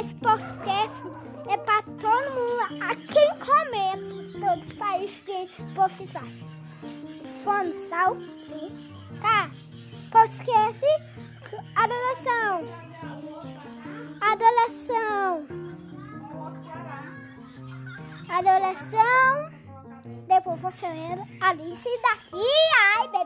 esse podcast é para todo mundo, a quem comer, todos os países que você faz. Fone, sal, sim, tá? Podcast, adoração, adoração, adoração, depois você Alice da Fia, ai, bebê.